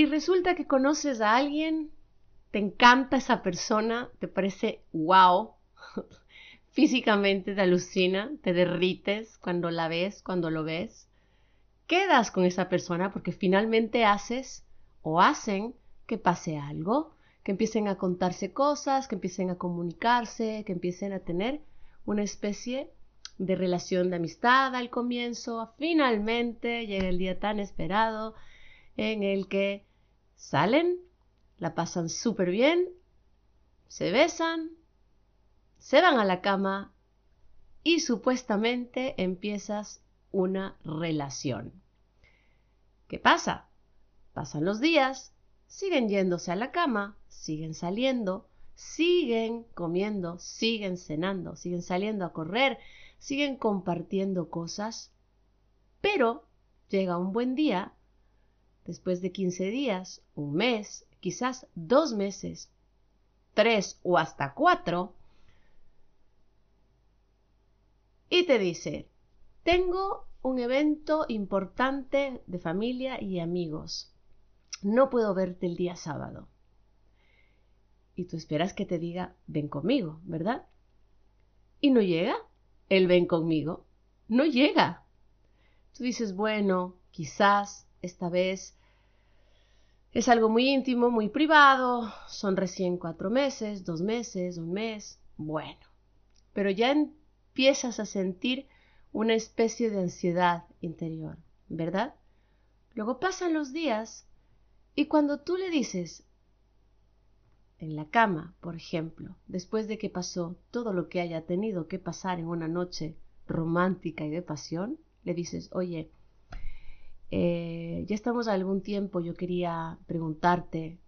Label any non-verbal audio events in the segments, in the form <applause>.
Y resulta que conoces a alguien, te encanta esa persona, te parece wow, <laughs> físicamente te alucina, te derrites cuando la ves, cuando lo ves. Quedas con esa persona porque finalmente haces o hacen que pase algo, que empiecen a contarse cosas, que empiecen a comunicarse, que empiecen a tener una especie de relación de amistad al comienzo. Finalmente llega el día tan esperado en el que Salen, la pasan súper bien, se besan, se van a la cama y supuestamente empiezas una relación. ¿Qué pasa? Pasan los días, siguen yéndose a la cama, siguen saliendo, siguen comiendo, siguen cenando, siguen saliendo a correr, siguen compartiendo cosas, pero llega un buen día después de 15 días, un mes, quizás dos meses, tres o hasta cuatro, y te dice, tengo un evento importante de familia y amigos. No puedo verte el día sábado. Y tú esperas que te diga, ven conmigo, ¿verdad? Y no llega. Él ven conmigo. No llega. Tú dices, bueno, quizás esta vez es algo muy íntimo, muy privado, son recién cuatro meses, dos meses, un mes, bueno, pero ya empiezas a sentir una especie de ansiedad interior, ¿verdad? Luego pasan los días y cuando tú le dices, en la cama, por ejemplo, después de que pasó todo lo que haya tenido que pasar en una noche romántica y de pasión, le dices, oye, eh, ya estamos algún tiempo, yo quería preguntarte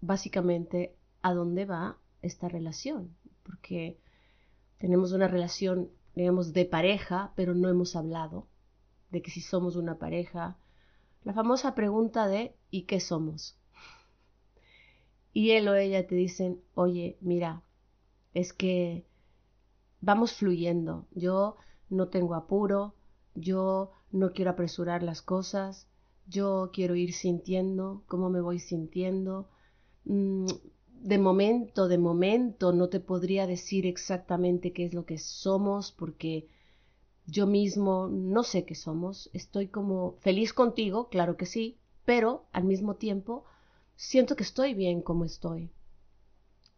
básicamente a dónde va esta relación, porque tenemos una relación, digamos, de pareja, pero no hemos hablado de que si somos una pareja, la famosa pregunta de ¿y qué somos? Y él o ella te dicen, oye, mira, es que vamos fluyendo, yo no tengo apuro, yo no quiero apresurar las cosas, yo quiero ir sintiendo cómo me voy sintiendo. Mm, de momento, de momento, no te podría decir exactamente qué es lo que somos porque yo mismo no sé qué somos. Estoy como feliz contigo, claro que sí, pero al mismo tiempo siento que estoy bien como estoy.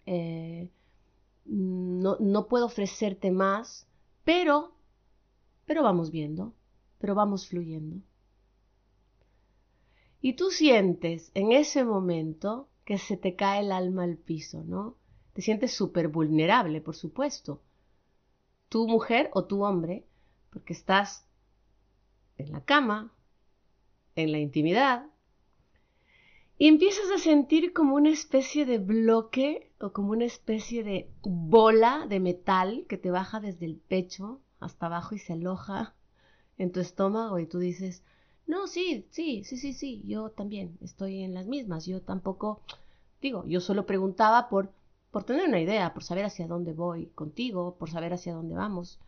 Eh, no, no puedo ofrecerte más, pero pero vamos viendo, pero vamos fluyendo. Y tú sientes en ese momento que se te cae el alma al piso, ¿no? Te sientes súper vulnerable, por supuesto. Tu mujer o tu hombre, porque estás en la cama, en la intimidad, y empiezas a sentir como una especie de bloque o como una especie de bola de metal que te baja desde el pecho hasta abajo y se aloja en tu estómago y tú dices, no, sí, sí, sí, sí, sí, yo también estoy en las mismas, yo tampoco, digo, yo solo preguntaba por, por tener una idea, por saber hacia dónde voy contigo, por saber hacia dónde vamos.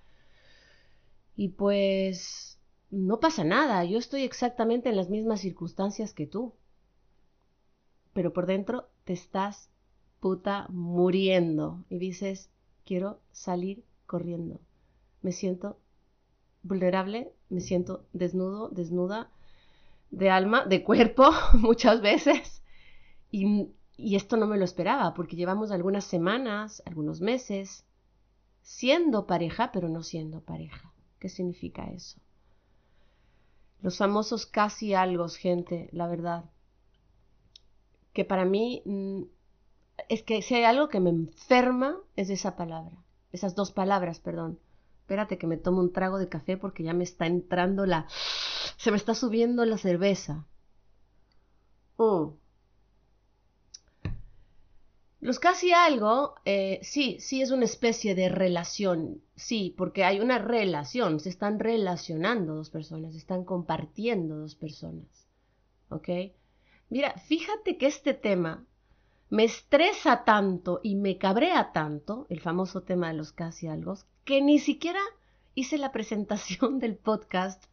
Y pues no pasa nada, yo estoy exactamente en las mismas circunstancias que tú. Pero por dentro te estás puta muriendo y dices, quiero salir corriendo me siento vulnerable, me siento desnudo, desnuda de alma, de cuerpo <laughs> muchas veces. Y, esto no me lo esperaba, porque llevamos algunas semanas, algunos meses, siendo pareja, pero no siendo pareja. ¿Qué significa eso? Los famosos casi algo, gente, la verdad. Que para mí mm, es que si hay algo que me enferma, es esa palabra. Esas dos palabras, perdón espérate que me tomo un trago de café porque ya me está entrando la Se me está subiendo la cerveza. Mm. Los casi algo, eh, sí, sí es una especie de relación, sí, porque hay una relación, se están relacionando dos personas, se están compartiendo dos personas, ¿ok? Mira, fíjate que este tema me estresa tanto y me cabrea tanto, el famoso tema de los casi algo, que ni siquiera hice la presentación <laughs> del podcast,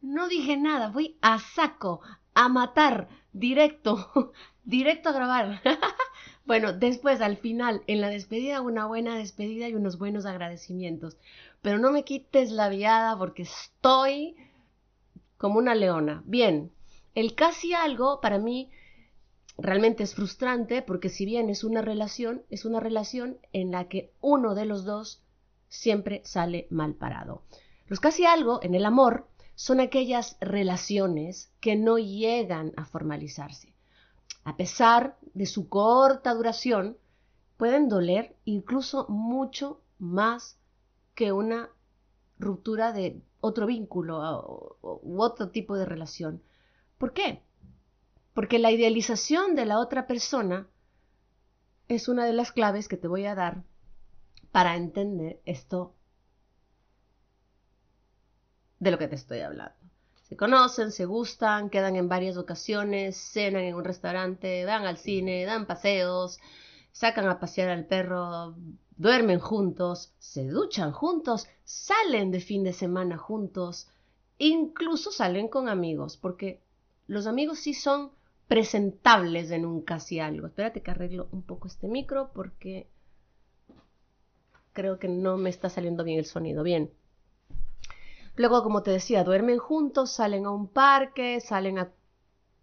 no dije nada, voy a saco, a matar, directo, <laughs> directo a grabar. <laughs> Bueno, después, al final, en la despedida, una buena despedida y unos buenos agradecimientos. Pero no me quites la viada porque estoy como una leona. Bien, el casi algo para mí realmente es frustrante porque si bien es una relación, es una relación en la que uno de los dos siempre sale mal parado. Los casi algo en el amor son aquellas relaciones que no llegan a formalizarse a pesar de su corta duración, pueden doler incluso mucho más que una ruptura de otro vínculo u otro tipo de relación. ¿Por qué? Porque la idealización de la otra persona es una de las claves que te voy a dar para entender esto de lo que te estoy hablando. Se conocen, se gustan, quedan en varias ocasiones, cenan en un restaurante, van al cine, dan paseos, sacan a pasear al perro, duermen juntos, se duchan juntos, salen de fin de semana juntos, incluso salen con amigos, porque los amigos sí son presentables en un casi algo. Espérate que arreglo un poco este micro porque creo que no me está saliendo bien el sonido. Bien. Luego, como te decía, duermen juntos, salen a un parque, salen a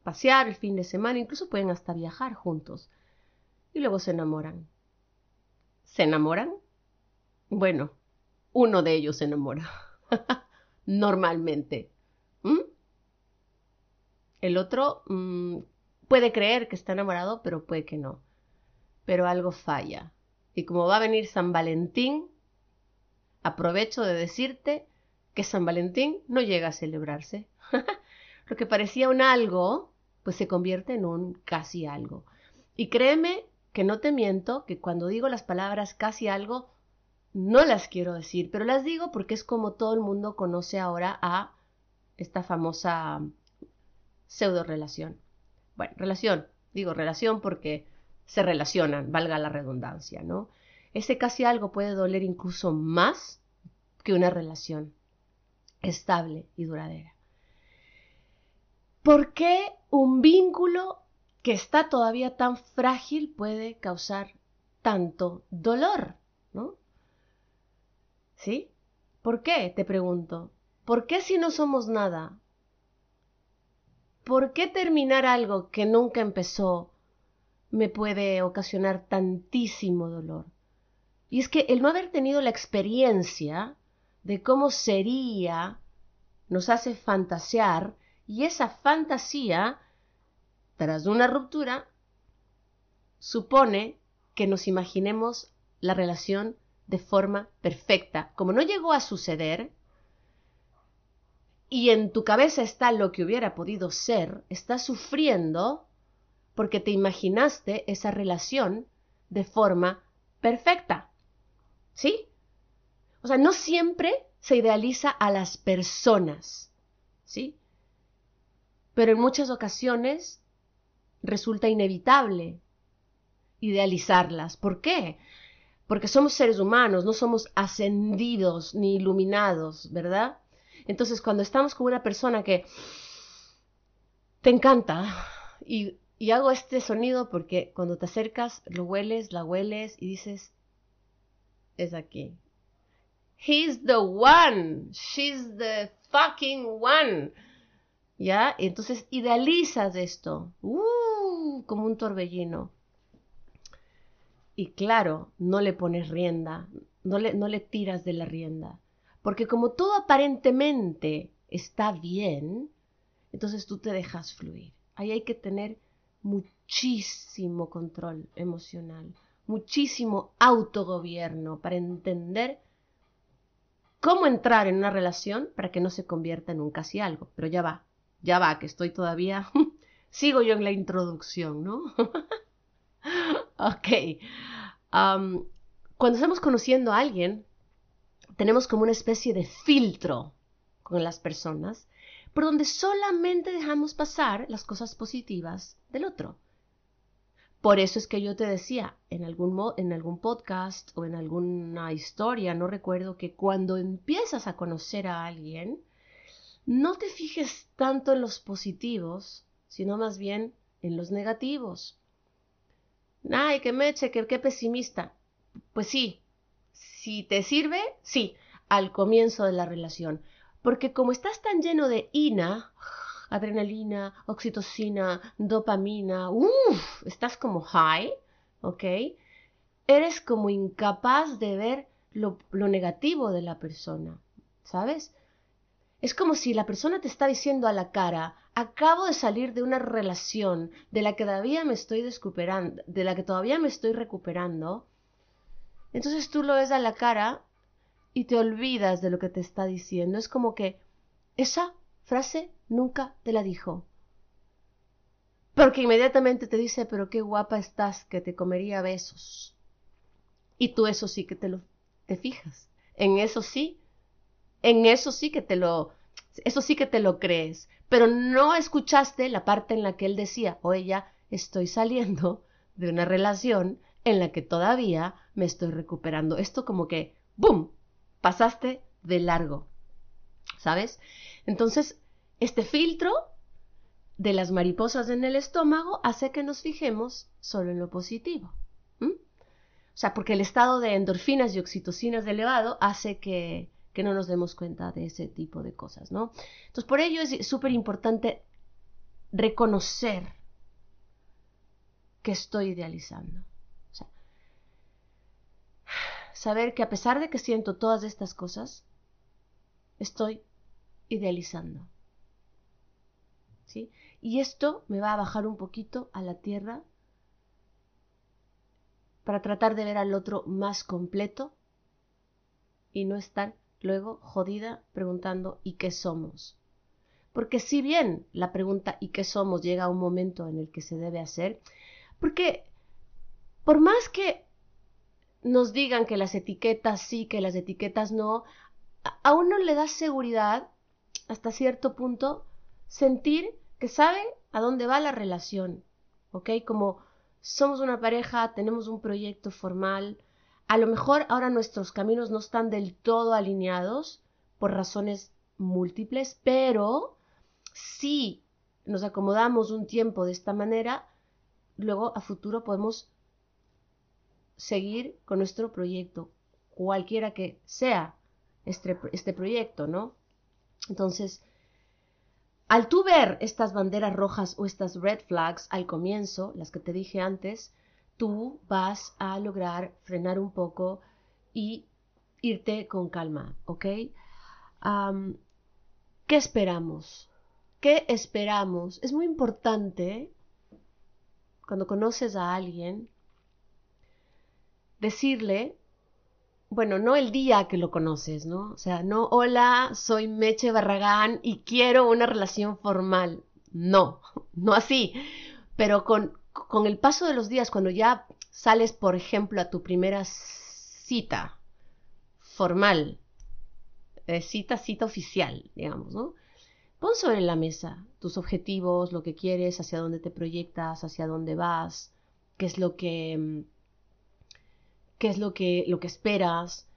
pasear el fin de semana, incluso pueden hasta viajar juntos. Y luego se enamoran. ¿Se enamoran? Bueno, uno de ellos se enamora. <laughs> Normalmente. ¿Mm? El otro mm, puede creer que está enamorado, pero puede que no. Pero algo falla. Y como va a venir San Valentín, aprovecho de decirte que San Valentín no llega a celebrarse. <laughs> Lo que parecía un algo, pues se convierte en un casi algo. Y créeme que no te miento, que cuando digo las palabras casi algo, no las quiero decir, pero las digo porque es como todo el mundo conoce ahora a esta famosa pseudo relación. Bueno, relación, digo relación porque se relacionan, valga la redundancia, ¿no? Ese casi algo puede doler incluso más que una relación estable y duradera. ¿Por qué un vínculo que está todavía tan frágil puede causar tanto dolor? ¿No? ¿Sí? ¿Por qué? Te pregunto. ¿Por qué si no somos nada? ¿Por qué terminar algo que nunca empezó me puede ocasionar tantísimo dolor? Y es que el no haber tenido la experiencia de cómo sería, nos hace fantasear y esa fantasía, tras una ruptura, supone que nos imaginemos la relación de forma perfecta. Como no llegó a suceder, y en tu cabeza está lo que hubiera podido ser, estás sufriendo porque te imaginaste esa relación de forma perfecta. ¿Sí? O sea, no siempre se idealiza a las personas, ¿sí? Pero en muchas ocasiones resulta inevitable idealizarlas. ¿Por qué? Porque somos seres humanos, no somos ascendidos ni iluminados, ¿verdad? Entonces, cuando estamos con una persona que te encanta, y, hago este sonido porque cuando te acercas, lo hueles, la hueles y dices, es aquí, He's the one. She's the fucking one. ¿Ya? Entonces idealizas esto. Uh, como un torbellino. Y claro, no le pones rienda, no le, no le tiras de la rienda. Porque como todo aparentemente está bien, entonces tú te dejas fluir. Ahí hay que tener muchísimo control emocional, muchísimo autogobierno para entender cómo entrar en una relación para que no se convierta en un casi algo. Pero ya va, ya va, que estoy todavía, <laughs> sigo yo en la introducción, ¿no? <laughs> ok. cuando estamos conociendo a alguien, tenemos como una especie de filtro con las personas, por donde solamente dejamos pasar las cosas positivas del otro. Por eso es que yo te decía en algún, en algún podcast o en alguna historia, no recuerdo, que cuando empiezas a conocer a alguien, no te fijes tanto en los positivos, sino más bien en los negativos. Ay, que meche, que qué pesimista. Pues sí, si te sirve, sí, al comienzo de la relación. Porque como estás tan lleno de ina, adrenalina, oxitocina, dopamina, uff, estás como high, ¿ok? Eres como incapaz de ver lo, lo negativo de la persona, ¿sabes? Es como si la persona te está diciendo a la cara, acabo de salir de una relación de la que todavía me estoy recuperando, de la que todavía me estoy recuperando. Entonces tú lo ves a la cara y te olvidas de lo que te está diciendo. Es como que esa frase nunca te la dijo. Porque inmediatamente te dice, pero qué guapa estás, que te comería besos. Y tú eso sí que te lo te fijas. En eso sí en eso sí que te lo, eso sí que te lo crees, pero no escuchaste la parte en la que él decía o ella, estoy saliendo de una relación en la que todavía me estoy recuperando. Esto como que, ¡boom!, pasaste de largo, ¿sabes? Entonces, este filtro de las mariposas en el estómago hace que nos fijemos solo en lo positivo. O sea, porque el estado de endorfinas y oxitocinas elevado hace que que no nos demos cuenta de ese tipo de cosas, ¿no? Entonces, por ello es súper importante reconocer que estoy idealizando. Saber que a pesar de que siento todas estas cosas, estoy idealizando. Y esto me va a bajar un poquito a la tierra para tratar de ver al otro más completo y no estar luego jodida preguntando ¿y qué somos? Porque si bien la pregunta ¿y qué somos? llega a un momento en el que se debe hacer, porque por más que nos digan que las etiquetas sí, que las etiquetas no, a uno le da seguridad hasta cierto punto sentir que sabe a dónde va la relación, ¿ok? Como somos una pareja, tenemos un proyecto formal, a lo mejor ahora nuestros caminos no están del todo alineados por razones múltiples, pero si nos acomodamos un tiempo de esta manera, luego a futuro podemos seguir con nuestro proyecto, cualquiera que sea este, este proyecto, ¿no? Entonces, al tú ver estas banderas rojas o estas red flags al comienzo, las que te dije antes, tú vas a lograr frenar un poco y irte con calma, ¿ok? ¿Qué esperamos? ¿Qué esperamos? Es muy importante cuando conoces a alguien decirle, bueno, no el día que lo conoces, ¿no? O sea, no, hola, soy Meche Barragán y quiero una relación formal. No, <laughs> no así, pero con, con el paso de los días, cuando ya sales, por ejemplo, a tu primera cita formal, eh, cita, cita oficial, digamos, ¿no? Pon sobre la mesa tus objetivos, lo que quieres, hacia dónde te proyectas, hacia dónde vas, qué es lo que, mm, qué es lo que, lo que esperas.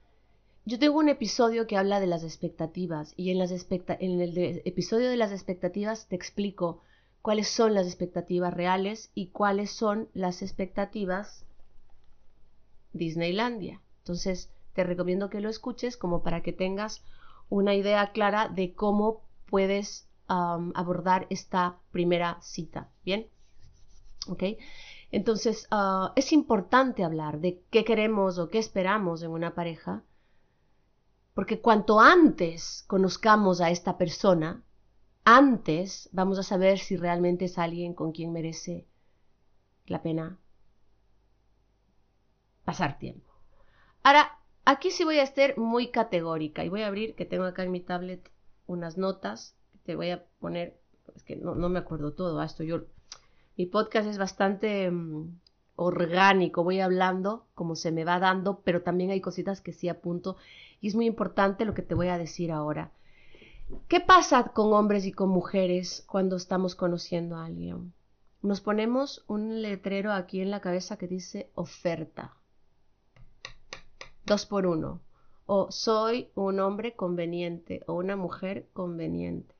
Yo tengo un episodio que habla de las expectativas y en, el episodio de las expectativas te explico cuáles son las expectativas reales y cuáles son las expectativas Disneylandia. Entonces, te recomiendo que lo escuches como para que tengas una idea clara de cómo puedes abordar esta primera cita. ¿Bien? ¿Ok? Entonces, ah, es importante hablar de qué queremos o qué esperamos en una pareja, porque cuanto antes conozcamos a esta persona, antes vamos a saber si realmente es alguien con quien merece la pena pasar tiempo. Ahora, aquí sí voy a estar muy categórica y voy a abrir, que tengo acá en mi tablet unas notas, te voy a poner es que no, me acuerdo todo esto. Yo, mi podcast es bastante mm, orgánico, voy hablando como se me va dando, pero también hay cositas que sí apunto y es muy importante lo que te voy a decir ahora. ¿Qué pasa con hombres y con mujeres cuando estamos conociendo a alguien? Nos ponemos un letrero aquí en la cabeza que dice oferta. Dos por uno. O soy un hombre conveniente o una mujer conveniente.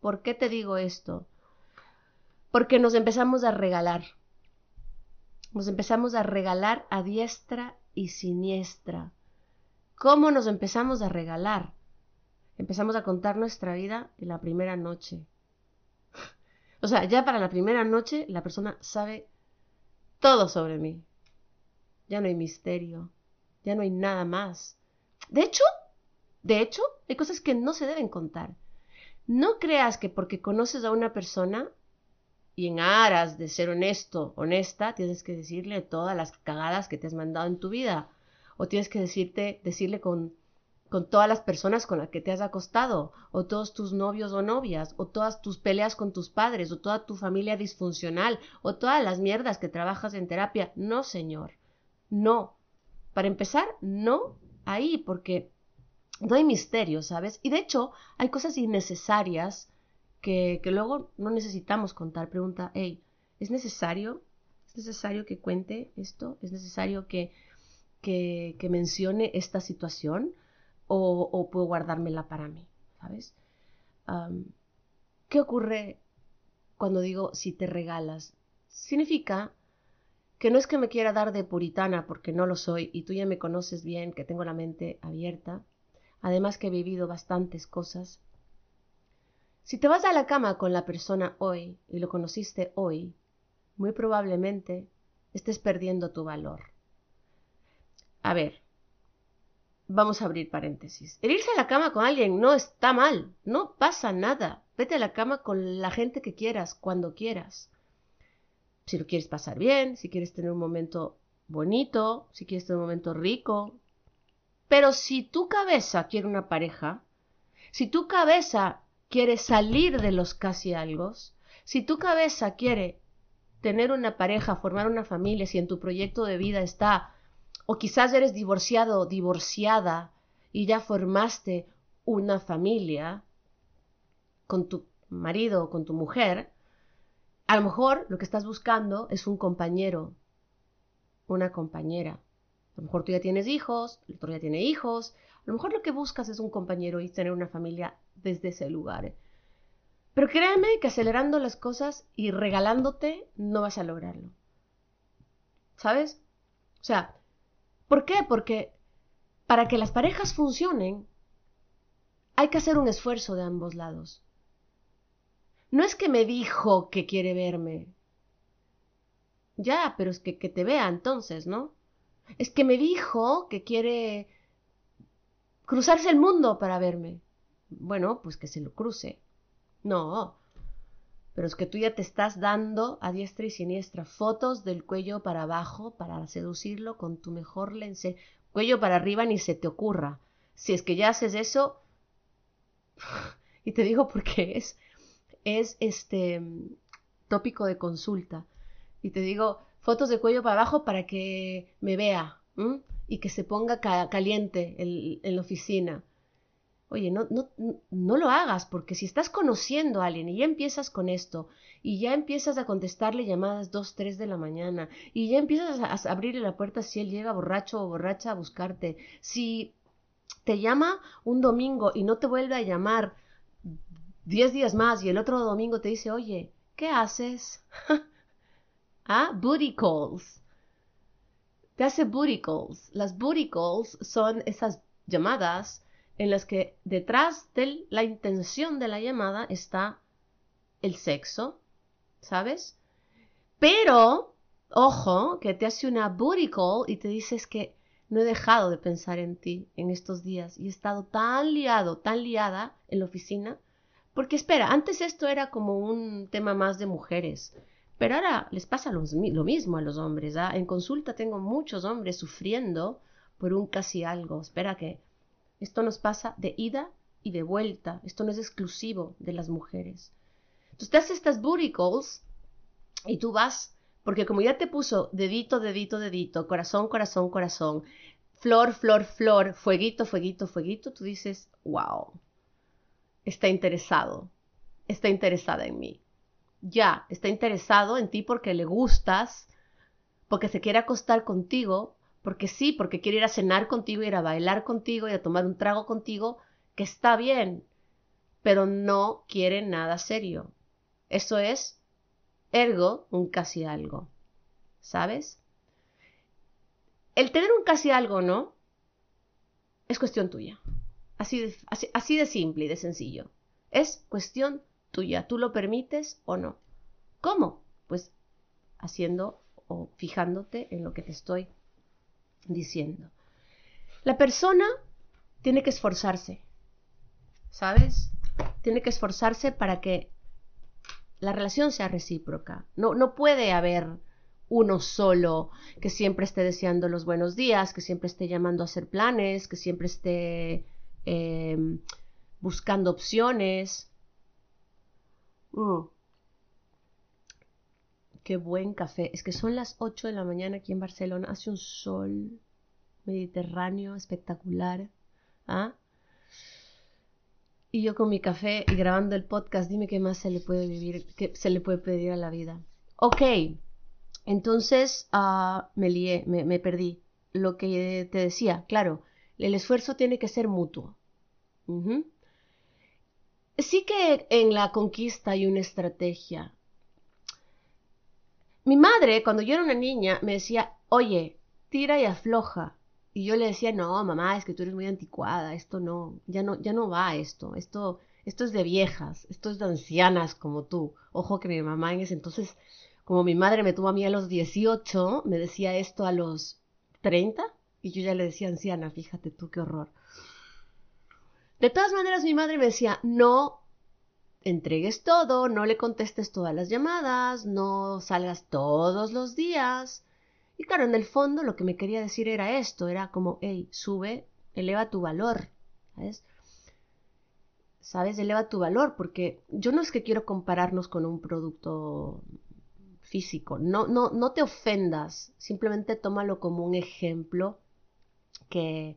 ¿Por qué te digo esto? Porque nos empezamos a regalar. Nos empezamos a regalar a diestra y siniestra. ¿Cómo nos empezamos a regalar? empezamos a contar nuestra vida en la primera noche. O sea, ya para la primera noche la persona sabe todo sobre mí. Ya no hay misterio, ya no hay nada más. De hecho, de hecho, hay cosas que no se deben contar. No creas que porque conoces a una persona y en aras de ser honesto, honesta, tienes que decirle todas las cagadas que te has mandado en tu vida. O tienes que decirte, decirle con con todas las personas con las que te has acostado, o todos tus novios o novias, o todas tus peleas con tus padres, o toda tu familia disfuncional, o todas las mierdas que trabajas en terapia. No, señor. No. Para empezar, no ahí, porque no hay misterio, ¿sabes? Y de hecho, hay cosas innecesarias que, luego no necesitamos contar. Pregunta, hey, ¿es necesario? ¿Es necesario que cuente esto? ¿Es necesario que, que, que mencione esta situación? o, puedo guardármela para mí, ¿sabes? ¿Qué ocurre cuando digo si te regalas? Significa que no es que me quiera dar de puritana porque no lo soy y tú ya me conoces bien, que tengo la mente abierta, además que he vivido bastantes cosas. Si te vas a la cama con la persona hoy y lo conociste hoy, muy probablemente estés perdiendo tu valor. A ver, Vamos a abrir paréntesis. El irse a la cama con alguien no está mal, no pasa nada. Vete a la cama con la gente que quieras, cuando quieras. Si lo quieres pasar bien, si quieres tener un momento bonito, si quieres tener un momento rico. Pero si tu cabeza quiere una pareja, si tu cabeza quiere salir de los casi algo, si tu cabeza quiere tener una pareja, formar una familia, si en tu proyecto de vida está o quizás eres divorciado divorciada y ya formaste una familia con tu marido o con tu mujer, a lo mejor lo que estás buscando es un compañero, una compañera. A lo mejor tú ya tienes hijos, el otro ya tiene hijos. A lo mejor lo que buscas es un compañero y tener una familia desde ese lugar. Pero créeme que acelerando las cosas y regalándote no vas a lograrlo. ¿Sabes? O sea, ¿Por qué? Porque para que las parejas funcionen, hay que hacer un esfuerzo de ambos lados. No es que me dijo que quiere verme. Ya, pero es que, que te vea entonces, ¿no? Es que me dijo que quiere cruzarse el mundo para verme. Bueno, pues que se lo cruce. No, pero es que tú ya te estás dando a diestra y siniestra fotos del cuello para abajo para seducirlo con tu mejor lens. Cuello para arriba ni se te ocurra. Si es que ya haces eso, <sighs> y te digo porque es, es este tópico de consulta. Y te digo, fotos de cuello para abajo para que me vea y que se ponga caliente en la oficina. Oye, no, no, no lo hagas, porque si estás conociendo a alguien y ya empiezas con esto, y ya empiezas a contestarle llamadas dos, tres de la mañana, y ya empiezas a, abrirle la puerta si él llega borracho o borracha a buscarte, si te llama un domingo y no te vuelve a llamar diez días más y el otro domingo te dice, oye, ¿qué haces? <laughs> ah, booty calls. Hace booty calls. Las booty calls son esas llamadas en las que detrás de la intención de la llamada está el sexo, ¿sabes? Pero, ojo, que te hace una booty call y te dices que no he dejado de pensar en ti en estos días y he estado tan liado, tan liada en la oficina. Porque espera, antes esto era como un tema más de mujeres, pero ahora les pasa lo, mismo a los hombres. ¿ah? En consulta tengo muchos hombres sufriendo por un casi algo. Espera que esto nos pasa de ida y de vuelta. Esto no es exclusivo de las mujeres. Entonces te haces estas booty calls y tú vas, porque como ya te puso dedito, dedito, dedito, corazón, corazón, corazón, flor, flor, flor, fueguito, fueguito, fueguito, tú dices, wow, está interesado, está interesada en mí. Ya, está interesado en ti porque le gustas, porque se quiere acostar contigo, porque sí, porque quiere ir a cenar contigo, ir a bailar contigo, y a tomar un trago contigo, que está bien, pero no quiere nada serio. Eso es, ergo, un casi algo. ¿Sabes? El tener un casi algo, ¿no? Es cuestión tuya. Así de, así, de simple y de sencillo. Es cuestión tuya. ¿Tú lo permites o no? ¿Cómo? Pues haciendo o fijándote en lo que te estoy diciendo. La persona tiene que esforzarse, ¿sabes? Tiene que esforzarse para que la relación sea recíproca. No, no puede haber uno solo que siempre esté deseando los buenos días, que siempre esté llamando a hacer planes, que siempre esté em, buscando opciones. Mm. Qué buen café. Es que son las 8 de la mañana aquí en Barcelona. Hace un sol mediterráneo espectacular. ¿Ah? Y yo con mi café y grabando el podcast, dime qué más se le puede vivir, qué se le puede pedir a la vida. Ok, entonces uh, me lié, me, perdí. Lo que te decía, claro, el esfuerzo tiene que ser mutuo. Sí que en la conquista hay una estrategia. Mi madre, cuando yo era una niña, me decía, oye, tira y afloja. Y yo le decía, no, mamá, es que tú eres muy anticuada, esto no, ya no, ya no va esto, esto, esto es de viejas, esto es de ancianas como tú. Ojo que mi mamá en ese entonces, como mi madre me tuvo a mí a los 18, me decía esto a los 30 y yo ya le decía anciana, fíjate tú qué horror. De todas maneras, mi madre me decía, no entregues todo, no le contestes todas las llamadas, no salgas todos los días, y claro, en el fondo lo que me quería decir era esto, era como, hey, sube, eleva tu valor, ¿sabes? ¿Sabes? Eleva tu valor, porque yo no es que quiero compararnos con un producto físico, no, no, no te ofendas, simplemente tómalo como un ejemplo que,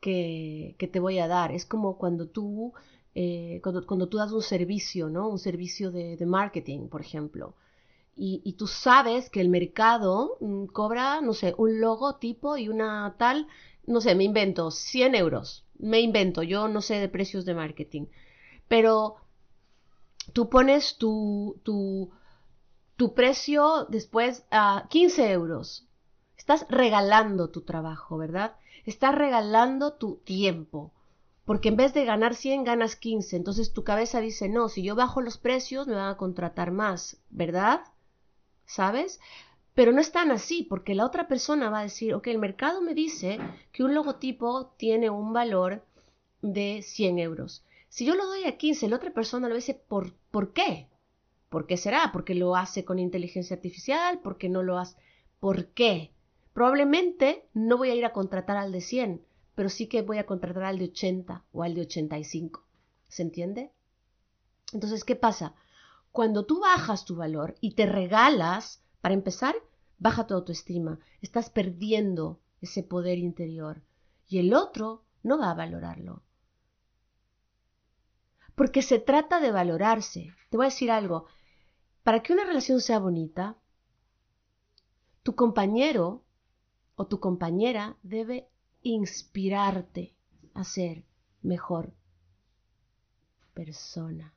que, te voy a dar. Es como cuando tú, eh, cuando, tú das un servicio, ¿no? Un servicio de, de marketing, por ejemplo y, tú sabes que el mercado mm, cobra, no sé, un logotipo y una tal, no sé, me invento 100 euros, me invento, yo no sé de precios de marketing, pero tú pones tu, tu, tu precio después a 15 euros. Estás regalando tu trabajo, ¿verdad? Estás regalando tu tiempo. Porque en vez de ganar 100, ganas 15. Entonces tu cabeza dice, no, si yo bajo los precios, me van a contratar más, ¿verdad? ¿sabes? Pero no es tan así, porque la otra persona va a decir, ok, el mercado me dice que un logotipo tiene un valor de 100 euros. Si yo lo doy a 15, la otra persona lo dice, ¿por, ¿por qué? ¿Por qué será? ¿Porque lo hace con inteligencia artificial? ¿Porque no lo hace? ¿Por qué? Probablemente no voy a ir a contratar al de 100, pero sí que voy a contratar al de 80 o al de 85. ¿Se entiende? Entonces, ¿qué pasa? Cuando tú bajas tu valor y te regalas, para empezar, baja tu autoestima. Estás perdiendo ese poder interior. Y el otro no va a valorarlo. Porque se trata de valorarse. Te voy a decir algo. Para que una relación sea bonita, tu compañero o tu compañera debe inspirarte a ser mejor persona.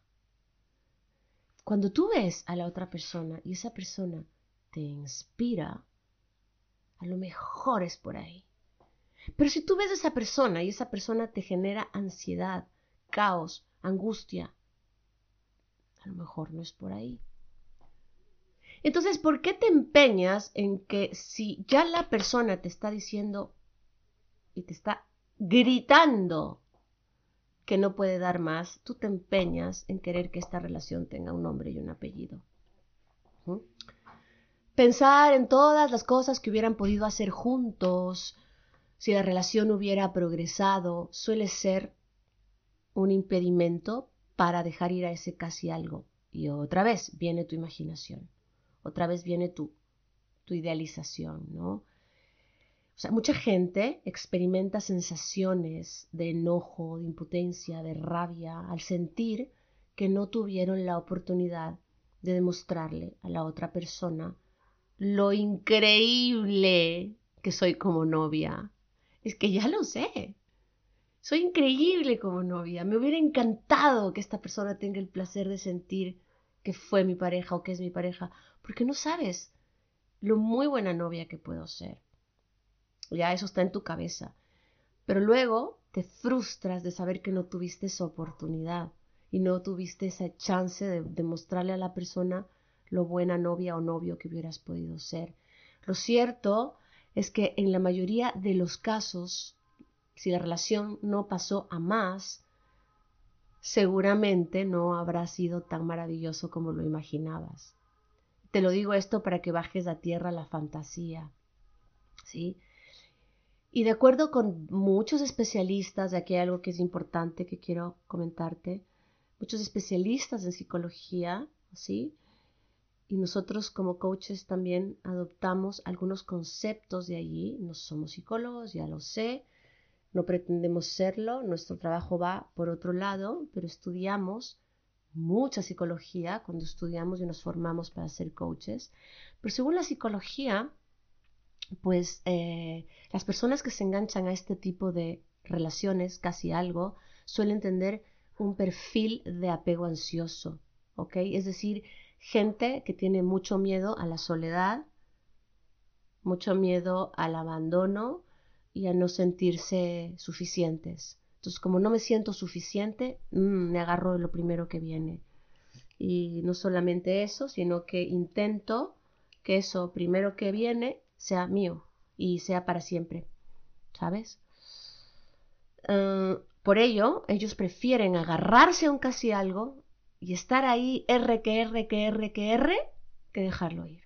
Cuando tú ves a la otra persona y esa persona te inspira, a lo mejor es por ahí. Pero si tú ves a esa persona y esa persona te genera ansiedad, caos, angustia, a lo mejor no es por ahí. Entonces, ¿por qué te empeñas en que si ya la persona te está diciendo y te está gritando que no puede dar más, tú te empeñas en querer que esta relación tenga un nombre y un apellido. Pensar en todas las cosas que hubieran podido hacer juntos, si la relación hubiera progresado, suele ser un impedimento para dejar ir a ese casi algo. Y otra vez viene tu imaginación, otra vez viene tu, tu idealización, ¿no? O sea, mucha gente experimenta sensaciones de enojo, de impotencia, de rabia al sentir que no tuvieron la oportunidad de demostrarle a la otra persona lo increíble que soy como novia. Es que ya lo sé. Soy increíble como novia. Me hubiera encantado que esta persona tenga el placer de sentir que fue mi pareja o que es mi pareja, porque no sabes lo muy buena novia que puedo ser. Ya eso está en tu cabeza. Pero luego te frustras de saber que no tuviste esa oportunidad y no tuviste esa chance de demostrarle a la persona lo buena novia o novio que hubieras podido ser. Lo cierto es que en la mayoría de los casos, si la relación no pasó a más, seguramente no habrá sido tan maravilloso como lo imaginabas. Te lo digo esto para que bajes a tierra la fantasía. ¿Sí? Y de acuerdo con muchos especialistas, aquí hay algo que es importante que quiero comentarte, muchos especialistas en psicología, ¿sí? Y nosotros como coaches también adoptamos algunos conceptos de allí. No somos psicólogos, ya lo sé, no pretendemos serlo, nuestro trabajo va por otro lado, pero estudiamos mucha psicología cuando estudiamos y nos formamos para ser coaches. Pero según la psicología, pues eh, las personas que se enganchan a este tipo de relaciones, casi algo, suelen tener un perfil de apego ansioso, ¿ok? Es decir, gente que tiene mucho miedo a la soledad, mucho miedo al abandono y a no sentirse suficientes. Entonces, como no me siento suficiente, mm, me agarro lo primero que viene. Y no solamente eso, sino que intento que eso primero que viene sea mío y sea para siempre, ¿sabes? Ah, por ello, ellos prefieren agarrarse a un casi algo y estar ahí R que R que R que R que dejarlo ir.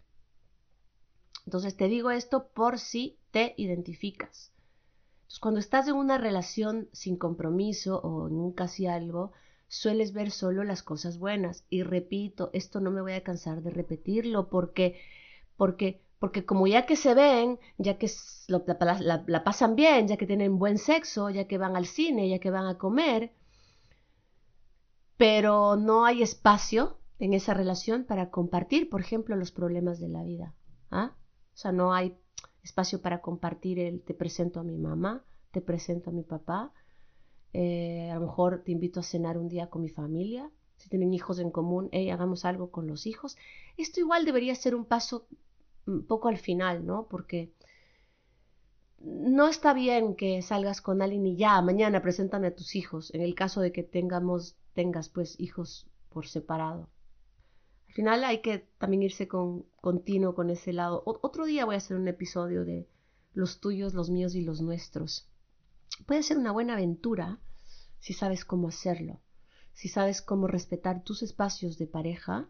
Entonces te digo esto por si te identificas. Cuando estás en una relación sin compromiso o en un casi algo, sueles ver solo las cosas buenas. Y repito, esto no me voy a cansar de repetirlo porque, porque porque como ya que se ven, ya que la, pasan bien, ya que tienen buen sexo, ya que van al cine, ya que van a comer, pero no hay espacio en esa relación para compartir, por ejemplo, los problemas de la vida. ¿ah? O sea, no hay espacio para compartir el te presento a mi mamá, te presento a mi papá, eh, a lo mejor te invito a cenar un día con mi familia, si tienen hijos en común, hagamos algo con los hijos. Esto igual debería ser un paso un poco al final, ¿no? Porque no está bien que salgas con alguien y ya, mañana preséntame a tus hijos, en el caso de que tengamos, tengas pues hijos por separado. Al final hay que también irse con continuo con ese lado. otro día voy a hacer un episodio de los tuyos, los míos y los nuestros. Puede ser una buena aventura si sabes cómo hacerlo, si sabes cómo respetar tus espacios de pareja,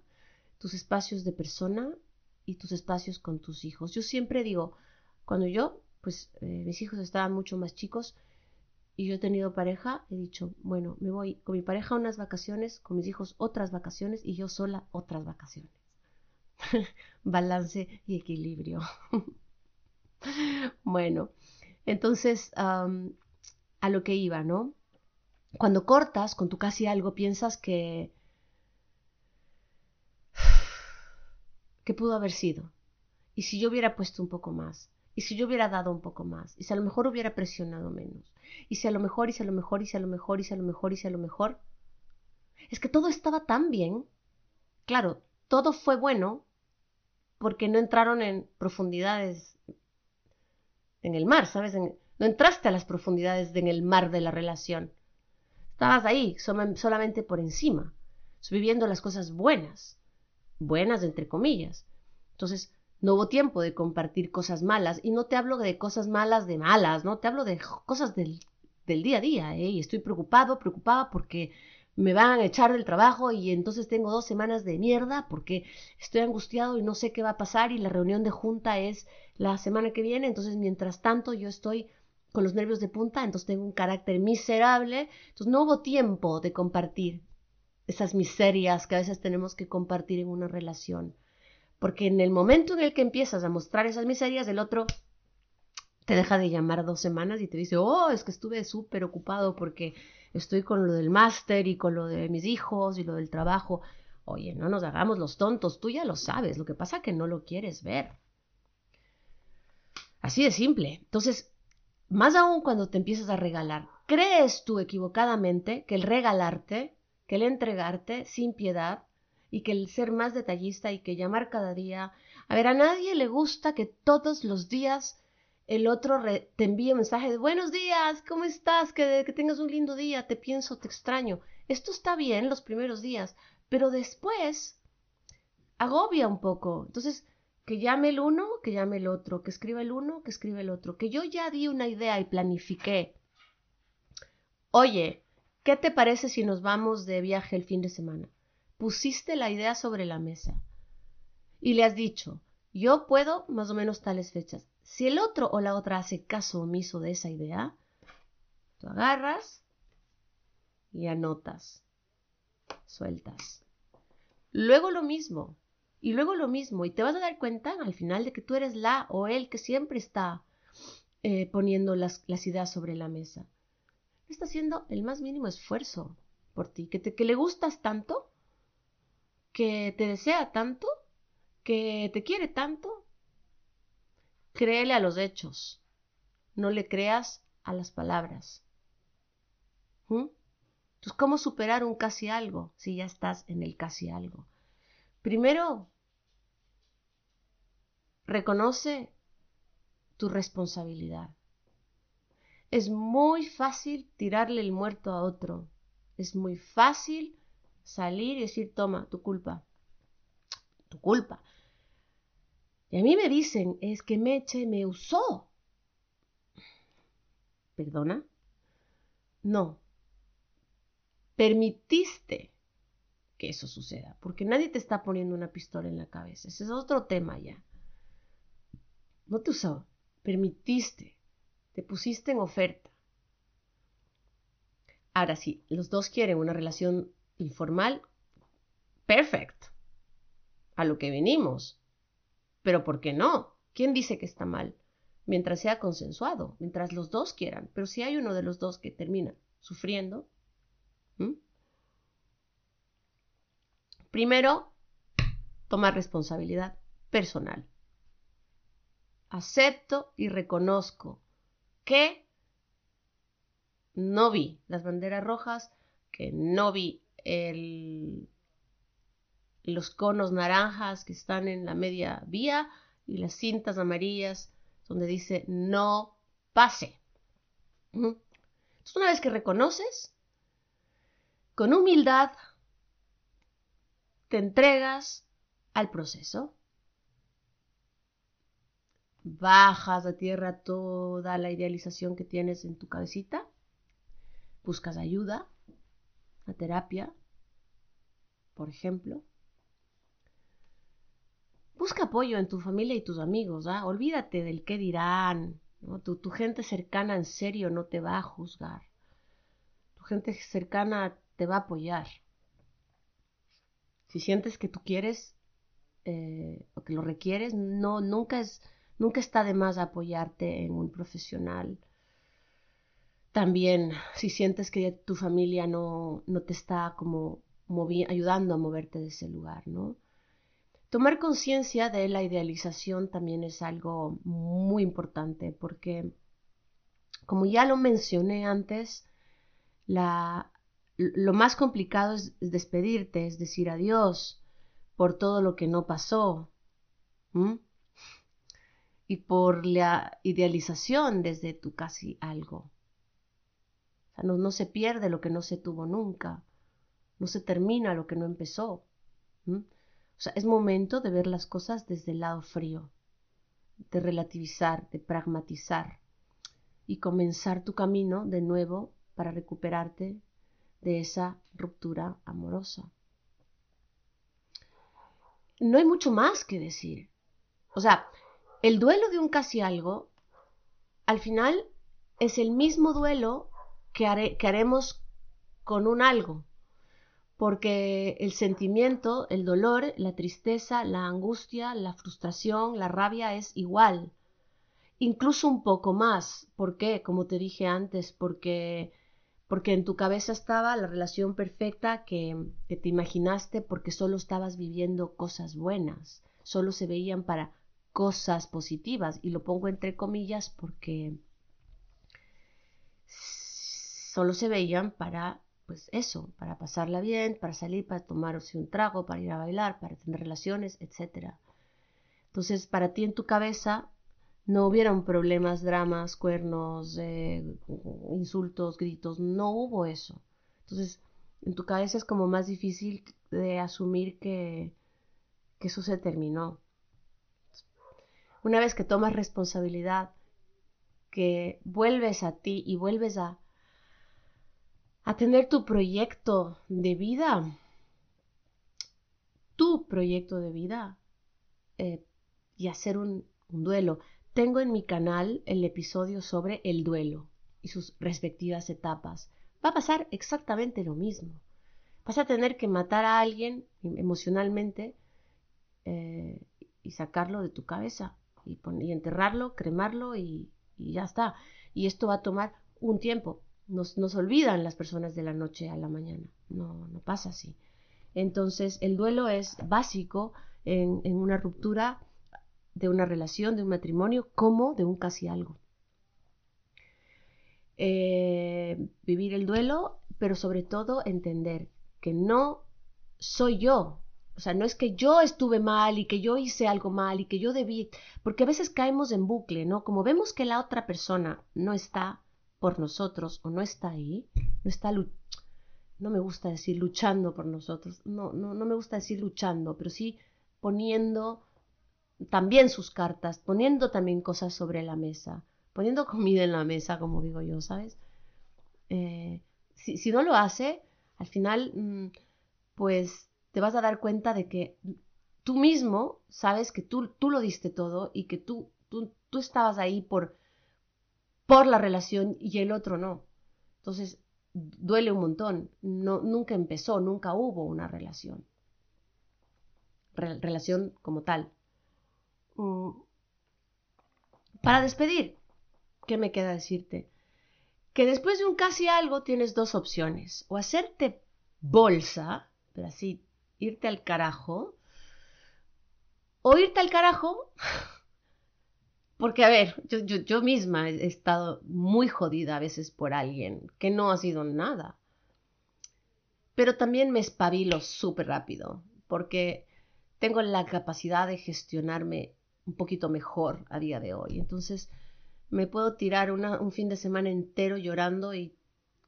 tus espacios de persona y tus espacios con tus hijos. Yo siempre digo, cuando yo, pues eh, mis hijos estaban mucho más chicos y yo he tenido pareja, he dicho, bueno, me voy con mi pareja unas vacaciones, con mis hijos otras vacaciones y yo sola otras vacaciones. <laughs> Balance y equilibrio. <laughs> bueno, entonces, a lo que iba, ¿no? Cuando cortas con tu casi algo, piensas que <sighs> ¿Qué pudo haber sido? ¿Y si yo hubiera puesto un poco más? ¿Y si yo hubiera dado un poco más? ¿Y si a lo mejor hubiera presionado menos? ¿Y si a lo mejor, y si a lo mejor, y si a lo mejor, y si a lo mejor, y si a lo mejor? Es que todo estaba tan bien. Claro, todo fue bueno porque no entraron en profundidades en el mar, ¿sabes? no entraste a las profundidades en el mar de la relación. Estabas ahí, solamente por encima, viviendo las cosas buenas buenas entre comillas. Entonces, no hubo tiempo de compartir cosas malas y no te hablo de cosas malas de malas, ¿no? Te hablo de cosas del, día a día, ¿eh? Y estoy preocupado, preocupada porque me van a echar del trabajo y entonces tengo dos semanas de mierda porque estoy angustiado y no sé qué va a pasar y la reunión de junta es la semana que viene, entonces mientras tanto yo estoy con los nervios de punta, entonces tengo un carácter miserable, entonces no hubo tiempo de compartir esas miserias que a veces tenemos que compartir en una relación. Porque en el momento en el que empiezas a mostrar esas miserias, el otro te deja de llamar dos semanas y te dice, oh, es que estuve súper ocupado porque estoy con lo del máster y con lo de mis hijos y lo del trabajo. Oye, no nos hagamos los tontos, tú ya lo sabes, lo que pasa es que no lo quieres ver. Así de simple. Entonces, más aún cuando te empiezas a regalar, ¿crees tú equivocadamente que el regalarte, que el entregarte sin piedad y que el ser más detallista y que llamar cada día, a ver, a nadie le gusta que todos los días el otro te envíe un mensaje de buenos días, ¿cómo estás? Que, que tengas un lindo día, te pienso, te extraño. Esto está bien los primeros días, pero después agobia un poco. Entonces, que llame el uno, que llame el otro, que escriba el uno, que escriba el otro, que yo ya di una idea y planifiqué. Oye, ¿qué te parece si nos vamos de viaje el fin de semana? Pusiste la idea sobre la mesa y le has dicho, yo puedo más o menos tales fechas. Si el otro o la otra hace caso omiso de esa idea, tú agarras y anotas, sueltas. Luego lo mismo, y luego lo mismo, y te vas a dar cuenta al final de que tú eres la o él que siempre está eh, poniendo las, ideas sobre la mesa. Está haciendo el más mínimo esfuerzo por ti, que, te, que le gustas tanto, que te desea tanto, que te quiere tanto. Créele a los hechos, no le creas a las palabras. ¿Mm? Entonces, ¿cómo superar un casi algo si ya estás en el casi algo? Primero, reconoce tu responsabilidad. Es muy fácil tirarle el muerto a otro. Es muy fácil salir y decir, toma, tu culpa. Tu culpa. Y a mí me dicen, es que Meche me usó. ¿Perdona? No. Permitiste que eso suceda, porque nadie te está poniendo una pistola en la cabeza. Ese es otro tema ya. No te usó, permitiste, te pusiste en oferta. Ahora, si los dos quieren una relación informal, perfecto. A lo que venimos. Pero ¿por qué no? ¿Quién dice que está mal? Mientras sea consensuado, mientras los dos quieran. Pero si hay uno de los dos que termina sufriendo, Primero, tomar responsabilidad personal. Acepto y reconozco que no vi las banderas rojas, que no vi los conos naranjas que están en la media vía y las cintas amarillas donde dice no pase. Entonces, una vez que reconoces, con humildad, te entregas al proceso. Bajas a tierra toda la idealización que tienes en tu cabecita. Buscas ayuda, a terapia, por ejemplo. Busca apoyo en tu familia y tus amigos. ¿ah? Olvídate del qué dirán. Tu, tu gente cercana en serio no te va a juzgar. Tu gente cercana te va a apoyar. Si sientes que tú quieres eh, o que lo requieres, no, nunca, es, nunca está de más apoyarte en un profesional. También, si sientes que tu familia no, no te está como ayudando a moverte de ese lugar, ¿no? Tomar conciencia de la idealización también es algo muy importante porque, como ya lo mencioné antes, la, lo más complicado es despedirte, es decir adiós por todo lo que no pasó. Y por la idealización desde tu casi algo. No, se pierde lo que no se tuvo nunca. No se termina lo que no empezó. O sea, es momento de ver las cosas desde el lado frío, de relativizar, de pragmatizar y comenzar tu camino de nuevo para recuperarte de esa ruptura amorosa. No hay mucho más que decir. O sea, el duelo de un casi algo, al final, es el mismo duelo que, haremos con un algo. porque el sentimiento, el dolor, la tristeza, la angustia, la frustración, la rabia es igual, incluso un poco más. ¿Por qué? Como te dije antes, porque porque en tu cabeza estaba la relación perfecta que, que, te imaginaste porque solo estabas viviendo cosas buenas, solo se veían para cosas positivas y lo pongo entre comillas porque solo se veían para pues eso, para pasarla bien, para salir, para tomarse un trago, para ir a bailar, para tener relaciones, etc. Entonces, para ti en tu cabeza no hubieron problemas, dramas, cuernos, eh, insultos, gritos, no hubo eso. Entonces, en tu cabeza es como más difícil de asumir que, que eso se terminó. Una vez que tomas responsabilidad, que vuelves a ti y vuelves a, a tener tu proyecto de vida, tu proyecto de vida, eh, y hacer un, duelo. Tengo en mi canal el episodio sobre el duelo y sus respectivas etapas. Va a pasar exactamente lo mismo. Vas a tener que matar a alguien emocionalmente eh, y sacarlo de tu cabeza y, enterrarlo, cremarlo y, ya está. Y esto va a tomar un tiempo. Nos, olvidan las personas de la noche a la mañana. No, no pasa así. Entonces, el duelo es básico en, una ruptura de una relación, de un matrimonio, como de un casi algo. Eh, vivir el duelo, pero sobre todo entender que no soy yo. O sea, no es que yo estuve mal y que yo hice algo mal y que yo debí, porque a veces caemos en bucle, ¿no? Como vemos que la otra persona no está por nosotros o no está ahí, no está no me gusta decir luchando por nosotros, no, no, no me gusta decir luchando, pero sí poniendo también sus cartas, poniendo también cosas sobre la mesa, poniendo comida en la mesa, como digo yo, ¿sabes? Eh, si, no lo hace, al final, mm, pues te vas a dar cuenta de que tú mismo sabes que tú, tú lo diste todo y que tú, tú, tú estabas ahí por, por la relación y el otro no. Entonces, duele un montón. Nunca empezó, nunca hubo una relación. relación como tal. Mm. Para despedir, ¿qué me queda decirte? Que después de un casi algo tienes dos opciones, o hacerte bolsa, pero así, irte al carajo, o irte al carajo, porque a ver, yo, yo misma he estado muy jodida a veces por alguien que no ha sido nada, pero también me espabilo súper rápido, porque tengo la capacidad de gestionarme un poquito mejor a día de hoy. Entonces me puedo tirar un fin de semana entero llorando y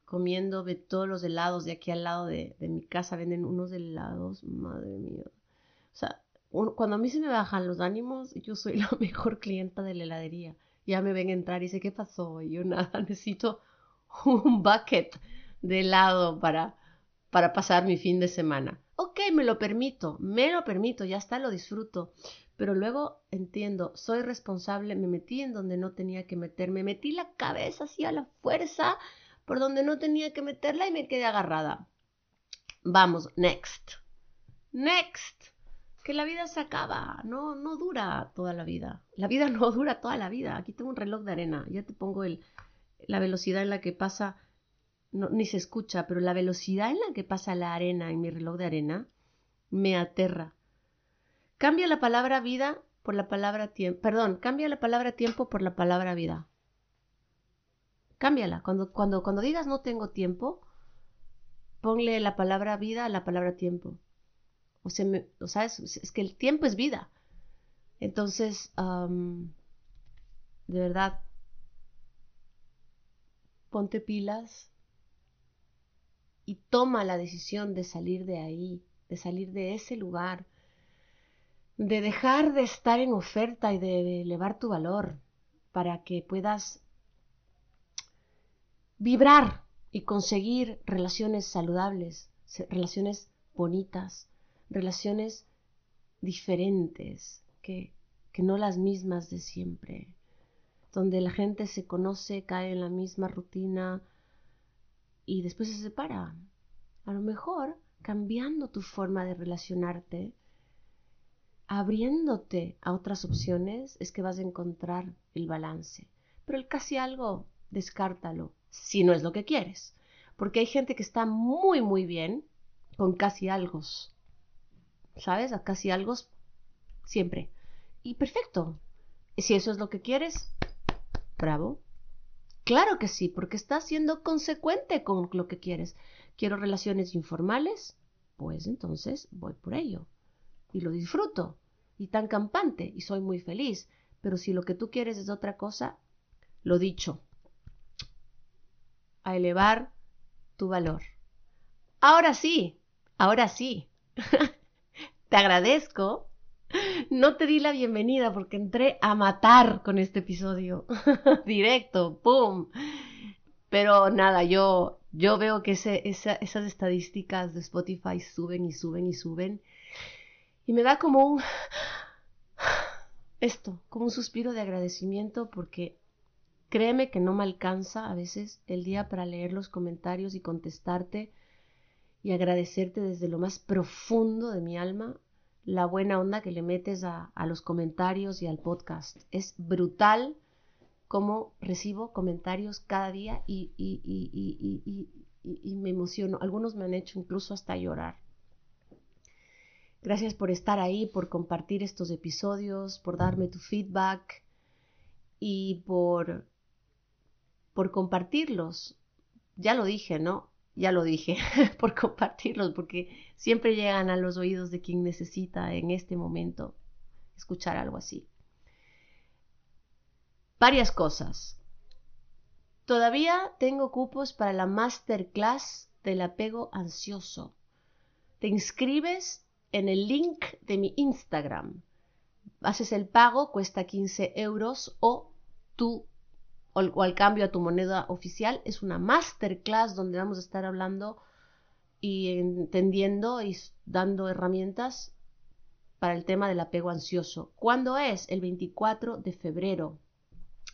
comiendo de todos los helados de aquí al lado de, mi casa. Venden unos helados, madre mía. O sea, cuando a mí se me bajan los ánimos, yo soy <laughs> la mejor clienta de la heladería. Ya me ven entrar y dice, ¿qué pasó? Y yo nada, <laughs> necesito un bucket de helado para, para pasar mi fin de semana. Ok, me lo permito, me lo permito, ya está, lo disfruto. Pero luego entiendo, soy responsable, me metí en donde no tenía que meterme, metí la cabeza así a la fuerza por donde no tenía que meterla y me quedé agarrada. Vamos, next. Next. Que la vida se acaba, no, no dura toda la vida. La vida <laughs> no dura toda la vida. Aquí tengo un reloj de arena, ya te pongo el, la velocidad en la que pasa, no, ni se escucha, pero la velocidad en la que pasa la arena en mi reloj de arena me aterra Cambia la palabra vida por la palabra tiempo. Perdón, cambia la palabra tiempo por la palabra vida. Cámbiala. Cuando, cuando, cuando digas no tengo tiempo, ponle la palabra vida a la palabra tiempo. O sea, es, que el tiempo es vida. Entonces, de verdad, ponte pilas y toma la decisión de salir de ahí, de salir de ese lugar de dejar de estar en oferta y de elevar tu valor para que puedas vibrar y conseguir relaciones saludables, relaciones bonitas, relaciones diferentes, que, que no las mismas de siempre, donde la gente se conoce, cae en la misma rutina y después se separa. A lo mejor cambiando tu forma de relacionarte, abriéndote a otras opciones, es que vas a encontrar el balance. Pero el casi algo, descártalo, si no es lo que quieres. Porque hay gente que está muy, muy bien con casi algo. ¿Sabes? A casi algo siempre. Y perfecto. Si eso es lo que quieres, bravo. Claro que sí, porque estás siendo consecuente con lo que quieres. Quiero relaciones informales, pues entonces voy por ello. Y lo disfruto. Y tan campante. Y soy muy feliz. Pero si lo que tú quieres es otra cosa, lo dicho. A elevar tu valor. Ahora sí, ahora sí. <laughs> Te agradezco no te di la bienvenida porque entré a matar con este episodio. <laughs> Directo, ¡pum! Pero nada, yo, yo veo que esas estadísticas de Spotify suben y suben y suben. Y me da como un... Esto, como un suspiro de agradecimiento porque créeme que no me alcanza a veces el día para leer los comentarios y contestarte y agradecerte desde lo más profundo de mi alma la buena onda que le metes a, los comentarios y al podcast. Es brutal cómo recibo comentarios cada día y, y, me emociono. Algunos me han hecho incluso hasta llorar. Gracias por estar ahí, por compartir estos episodios, por darme tu feedback y por, por compartirlos. Ya lo dije, ¿no? Ya lo dije, <laughs> por compartirlos, porque siempre llegan a los oídos de quien necesita en este momento escuchar algo así. Varias cosas. Todavía tengo cupos para la masterclass del apego ansioso. Te inscribes en el link de mi Instagram. Haces el pago, cuesta 15 euros o tú o, al cambio a tu moneda oficial. Es una masterclass donde vamos a estar hablando y entendiendo y dando herramientas para el tema del apego ansioso. ¿Cuándo es? El 24 de febrero,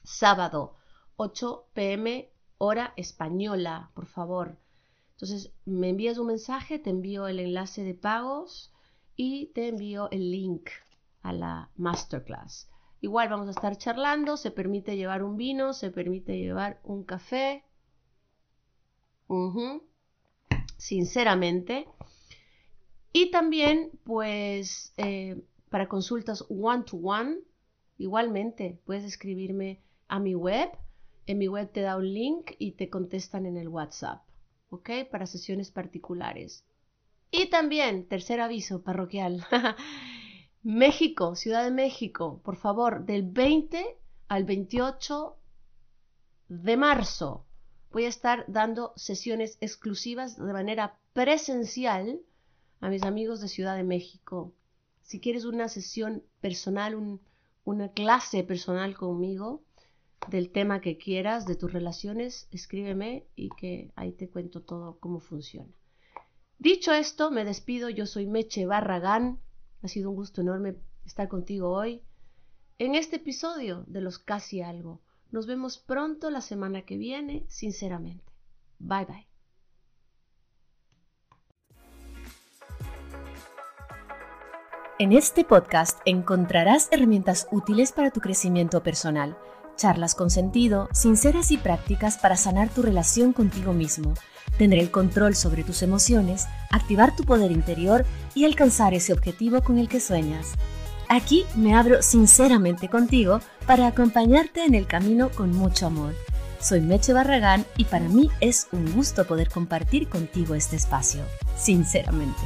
sábado, 8 pm hora española, por favor. Entonces, me envías un mensaje, te envío el enlace de pagos y te envío el link a la masterclass. Igual vamos a estar charlando, se permite llevar un vino, se permite llevar un café. Sinceramente. Y también, pues, eh, para consultas one-to-one, igualmente puedes escribirme a mi web. En mi web te da un link y te contestan en el WhatsApp, ¿ok? Para sesiones particulares. Y también, tercer aviso parroquial. <laughs> México, Ciudad de México, por favor, del 20 al 28 de marzo voy a estar dando sesiones exclusivas de manera presencial a mis amigos de Ciudad de México. Si quieres una sesión personal, una clase personal conmigo del tema que quieras, de tus relaciones, escríbeme y que ahí te cuento todo cómo funciona. Dicho esto, me despido. Yo soy Meche Barragán. Ha sido un gusto enorme estar contigo hoy en este episodio de los casi algo. Nos vemos pronto la semana que viene, sinceramente. Bye bye. En este podcast encontrarás herramientas útiles para tu crecimiento personal, charlas con sentido, sinceras y prácticas para sanar tu relación contigo mismo Tendré el control sobre tus emociones, activar tu poder interior y alcanzar ese objetivo con el que sueñas. Aquí me abro sinceramente contigo para acompañarte en el camino con mucho amor. Soy Meche Barragán y para mí es un gusto poder compartir contigo este espacio, sinceramente.